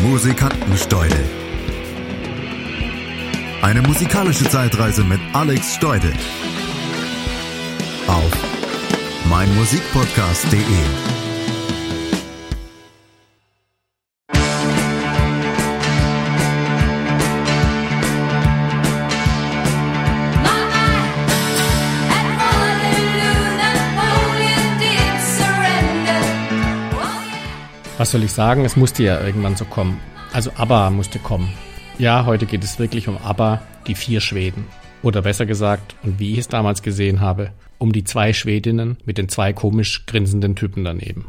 Musikantensteudel. Eine musikalische Zeitreise mit Alex Steudel. Auf meinmusikpodcast.de. Was soll ich sagen? Es musste ja irgendwann so kommen. Also ABBA musste kommen. Ja, heute geht es wirklich um ABBA, die vier Schweden. Oder besser gesagt, und wie ich es damals gesehen habe, um die zwei Schwedinnen mit den zwei komisch grinsenden Typen daneben.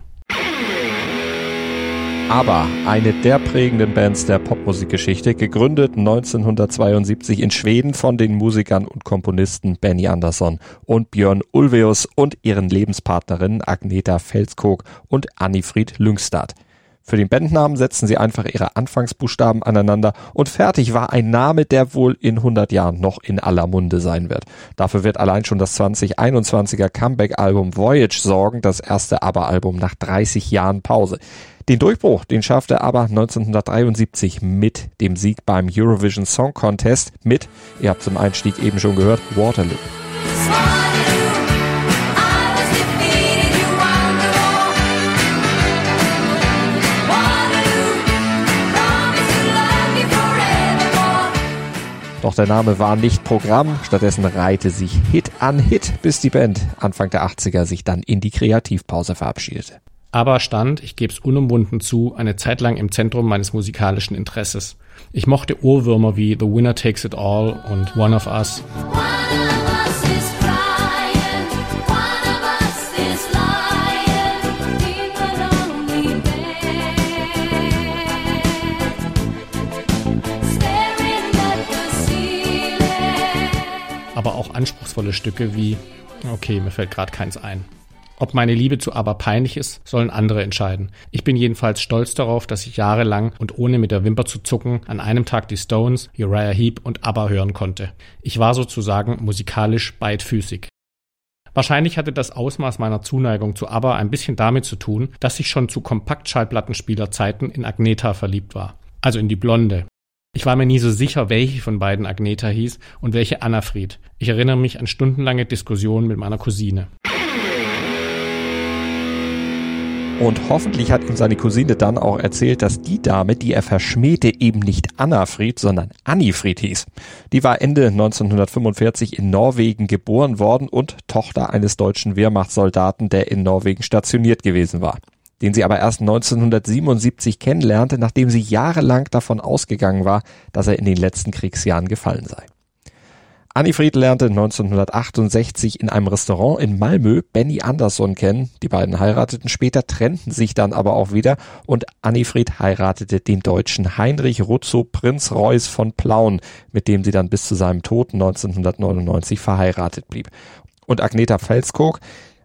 Aber eine der prägenden Bands der Popmusikgeschichte, gegründet 1972 in Schweden von den Musikern und Komponisten Benny Andersson und Björn Ulveus und ihren Lebenspartnerinnen Agneta Felskog und Annifried Lyngstad. Für den Bandnamen setzen sie einfach ihre Anfangsbuchstaben aneinander und fertig war ein Name, der wohl in 100 Jahren noch in aller Munde sein wird. Dafür wird allein schon das 2021er Comeback-Album Voyage sorgen, das erste ABBA-Album nach 30 Jahren Pause. Den Durchbruch, den schaffte aber 1973 mit dem Sieg beim Eurovision Song Contest mit, ihr habt zum Einstieg eben schon gehört, Waterloo. Doch der Name war nicht Programm, stattdessen reihte sich Hit an Hit, bis die Band Anfang der 80er sich dann in die Kreativpause verabschiedete aber stand, ich gebe es unumwunden zu, eine Zeit lang im Zentrum meines musikalischen Interesses. Ich mochte Ohrwürmer wie The Winner Takes It All und One of Us. Aber anspruchsvolle Stücke wie, okay, mir fällt gerade keins ein. Ob meine Liebe zu ABBA peinlich ist, sollen andere entscheiden. Ich bin jedenfalls stolz darauf, dass ich jahrelang und ohne mit der Wimper zu zucken an einem Tag die Stones, Uriah Heep und ABBA hören konnte. Ich war sozusagen musikalisch beidfüßig. Wahrscheinlich hatte das Ausmaß meiner Zuneigung zu ABBA ein bisschen damit zu tun, dass ich schon zu Kompaktschallplattenspielerzeiten in Agneta verliebt war. Also in die Blonde. Ich war mir nie so sicher, welche von beiden Agneta hieß und welche Annafried. Ich erinnere mich an stundenlange Diskussionen mit meiner Cousine. Und hoffentlich hat ihm seine Cousine dann auch erzählt, dass die Dame, die er verschmähte, eben nicht Annafried, sondern Annifried hieß. Die war Ende 1945 in Norwegen geboren worden und Tochter eines deutschen Wehrmachtssoldaten, der in Norwegen stationiert gewesen war. Den sie aber erst 1977 kennenlernte, nachdem sie jahrelang davon ausgegangen war, dass er in den letzten Kriegsjahren gefallen sei. Annifried lernte 1968 in einem Restaurant in Malmö Benny Andersson kennen. Die beiden heirateten später, trennten sich dann aber auch wieder und Annifried heiratete den Deutschen Heinrich Ruzzo Prinz Reuß von Plauen, mit dem sie dann bis zu seinem Tod 1999 verheiratet blieb. Und Agneta Felskog,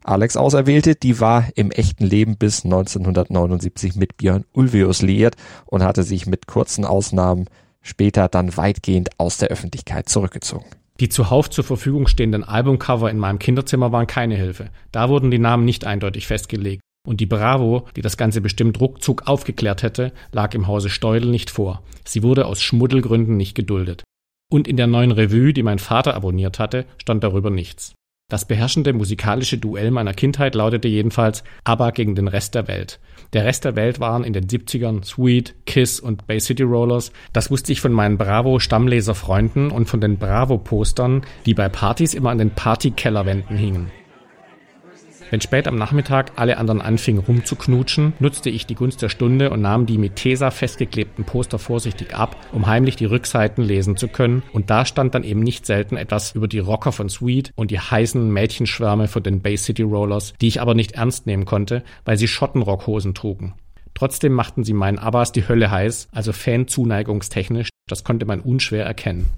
Alex Auserwählte, die war im echten Leben bis 1979 mit Björn Ulveus liiert und hatte sich mit kurzen Ausnahmen später dann weitgehend aus der Öffentlichkeit zurückgezogen. Die zuhauf zur Verfügung stehenden Albumcover in meinem Kinderzimmer waren keine Hilfe. Da wurden die Namen nicht eindeutig festgelegt. Und die Bravo, die das Ganze bestimmt ruckzuck aufgeklärt hätte, lag im Hause Steudel nicht vor. Sie wurde aus Schmuddelgründen nicht geduldet. Und in der neuen Revue, die mein Vater abonniert hatte, stand darüber nichts. Das beherrschende musikalische Duell meiner Kindheit lautete jedenfalls ABBA gegen den Rest der Welt. Der Rest der Welt waren in den 70ern Sweet, Kiss und Bay City Rollers. Das wusste ich von meinen Bravo-Stammleserfreunden und von den Bravo-Postern, die bei Partys immer an den Partykellerwänden hingen. Wenn spät am Nachmittag alle anderen anfingen rumzuknutschen, nutzte ich die Gunst der Stunde und nahm die mit Tesa festgeklebten Poster vorsichtig ab, um heimlich die Rückseiten lesen zu können. Und da stand dann eben nicht selten etwas über die Rocker von Sweet und die heißen Mädchenschwärme von den Bay City Rollers, die ich aber nicht ernst nehmen konnte, weil sie Schottenrockhosen trugen. Trotzdem machten sie meinen Abbas die Hölle heiß, also Fanzuneigungstechnisch, das konnte man unschwer erkennen.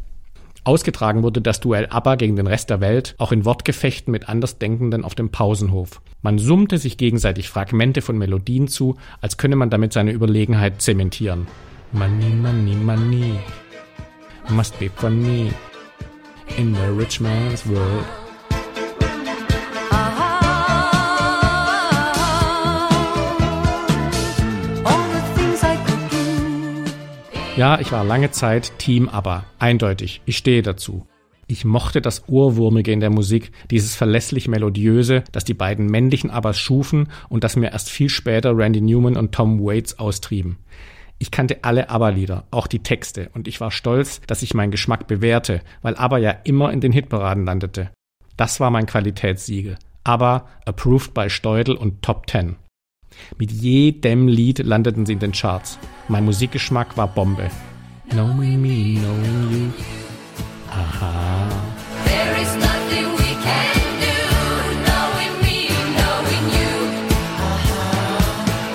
Ausgetragen wurde das Duell ABBA gegen den Rest der Welt auch in Wortgefechten mit Andersdenkenden auf dem Pausenhof. Man summte sich gegenseitig Fragmente von Melodien zu, als könne man damit seine Überlegenheit zementieren. Money, money, money. Must be funny. In the rich man's world. Ja, ich war lange Zeit Team ABBA. Eindeutig. Ich stehe dazu. Ich mochte das Ohrwurmige in der Musik, dieses verlässlich Melodiöse, das die beiden männlichen Abbas schufen und das mir erst viel später Randy Newman und Tom Waits austrieben. Ich kannte alle ABBA-Lieder, auch die Texte, und ich war stolz, dass ich meinen Geschmack bewährte, weil ABBA ja immer in den Hitparaden landete. Das war mein Qualitätssiegel. ABBA, approved by Steudel und Top Ten. Mit jedem Lied landeten sie in den Charts. Mein Musikgeschmack war Bombe. Knowing me, knowing you. Aha. There is nothing we can do, knowing me, knowing you.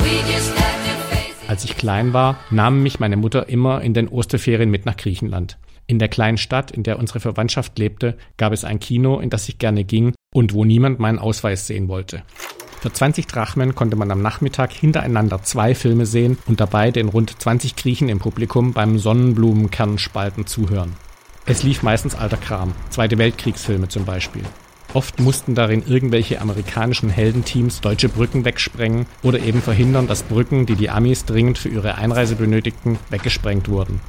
We just have to face it. Als ich klein war, nahm mich meine Mutter immer in den Osterferien mit nach Griechenland. In der kleinen Stadt, in der unsere Verwandtschaft lebte, gab es ein Kino, in das ich gerne ging und wo niemand meinen Ausweis sehen wollte. Für 20 Drachmen konnte man am Nachmittag hintereinander zwei Filme sehen und dabei den rund 20 Griechen im Publikum beim Sonnenblumenkernspalten zuhören. Es lief meistens alter Kram, Zweite Weltkriegsfilme zum Beispiel. Oft mussten darin irgendwelche amerikanischen Heldenteams deutsche Brücken wegsprengen oder eben verhindern, dass Brücken, die die Amis dringend für ihre Einreise benötigten, weggesprengt wurden.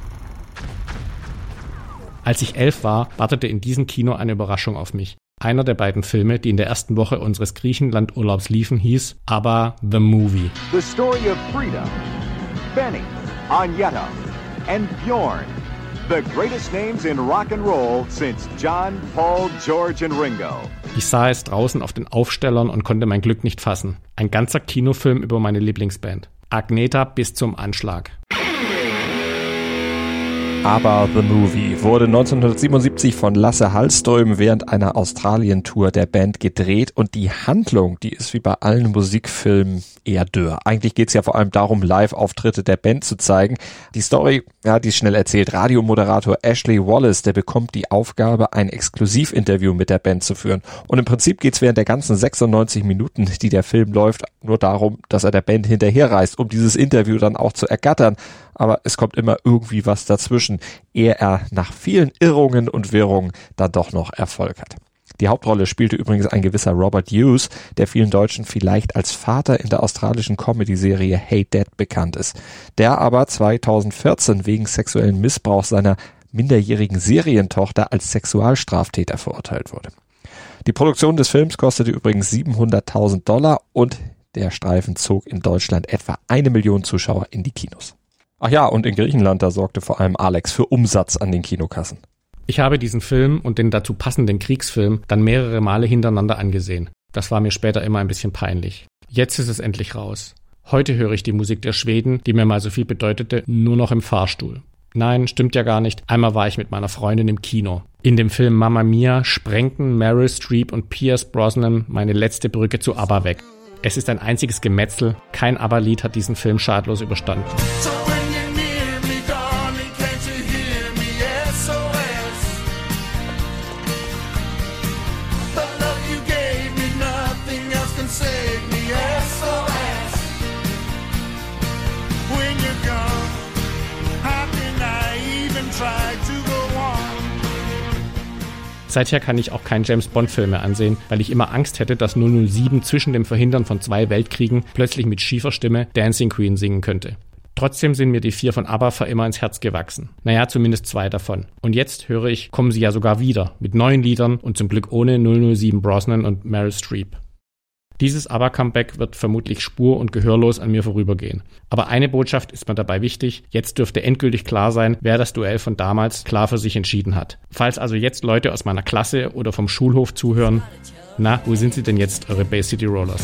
Als ich elf war, wartete in diesem Kino eine Überraschung auf mich. Einer der beiden Filme, die in der ersten Woche unseres Griechenland-Urlaubs liefen, hieß aber The Movie. The story of Frida, Benny, Agneta, and Bjorn. The greatest names in rock and roll since John, Paul, George, and Ringo. Ich sah es draußen auf den Aufstellern und konnte mein Glück nicht fassen. Ein ganzer Kinofilm über meine Lieblingsband. Agneta bis zum Anschlag. Aber The Movie wurde 1977 von Lasse Hallström während einer Australien-Tour der Band gedreht und die Handlung, die ist wie bei allen Musikfilmen eher dürr. Eigentlich geht's ja vor allem darum, Live-Auftritte der Band zu zeigen. Die Story, ja, die ist schnell erzählt. Radiomoderator Ashley Wallace, der bekommt die Aufgabe, ein Exklusivinterview mit der Band zu führen. Und im Prinzip geht's während der ganzen 96 Minuten, die der Film läuft, nur darum, dass er der Band hinterherreist, um dieses Interview dann auch zu ergattern aber es kommt immer irgendwie was dazwischen, ehe er nach vielen Irrungen und Wirrungen dann doch noch Erfolg hat. Die Hauptrolle spielte übrigens ein gewisser Robert Hughes, der vielen Deutschen vielleicht als Vater in der australischen Comedy-Serie Hey Dad bekannt ist, der aber 2014 wegen sexuellen Missbrauchs seiner minderjährigen Serientochter als Sexualstraftäter verurteilt wurde. Die Produktion des Films kostete übrigens 700.000 Dollar und der Streifen zog in Deutschland etwa eine Million Zuschauer in die Kinos. Ach ja, und in Griechenland, da sorgte vor allem Alex für Umsatz an den Kinokassen. Ich habe diesen Film und den dazu passenden Kriegsfilm dann mehrere Male hintereinander angesehen. Das war mir später immer ein bisschen peinlich. Jetzt ist es endlich raus. Heute höre ich die Musik der Schweden, die mir mal so viel bedeutete, nur noch im Fahrstuhl. Nein, stimmt ja gar nicht. Einmal war ich mit meiner Freundin im Kino. In dem Film Mamma Mia sprengten Meryl Streep und Pierce Brosnan meine letzte Brücke zu ABBA weg. Es ist ein einziges Gemetzel. Kein ABBA-Lied hat diesen Film schadlos überstanden. Seither kann ich auch keinen James Bond-Film mehr ansehen, weil ich immer Angst hätte, dass 007 zwischen dem Verhindern von zwei Weltkriegen plötzlich mit schiefer Stimme Dancing Queen singen könnte. Trotzdem sind mir die vier von ABBA für immer ins Herz gewachsen. Naja, zumindest zwei davon. Und jetzt höre ich, kommen sie ja sogar wieder, mit neuen Liedern und zum Glück ohne 007 Brosnan und Meryl Streep. Dieses ABBA-Comeback wird vermutlich spur- und gehörlos an mir vorübergehen. Aber eine Botschaft ist mir dabei wichtig. Jetzt dürfte endgültig klar sein, wer das Duell von damals klar für sich entschieden hat. Falls also jetzt Leute aus meiner Klasse oder vom Schulhof zuhören, na, wo sind sie denn jetzt, eure Bay City Rollers?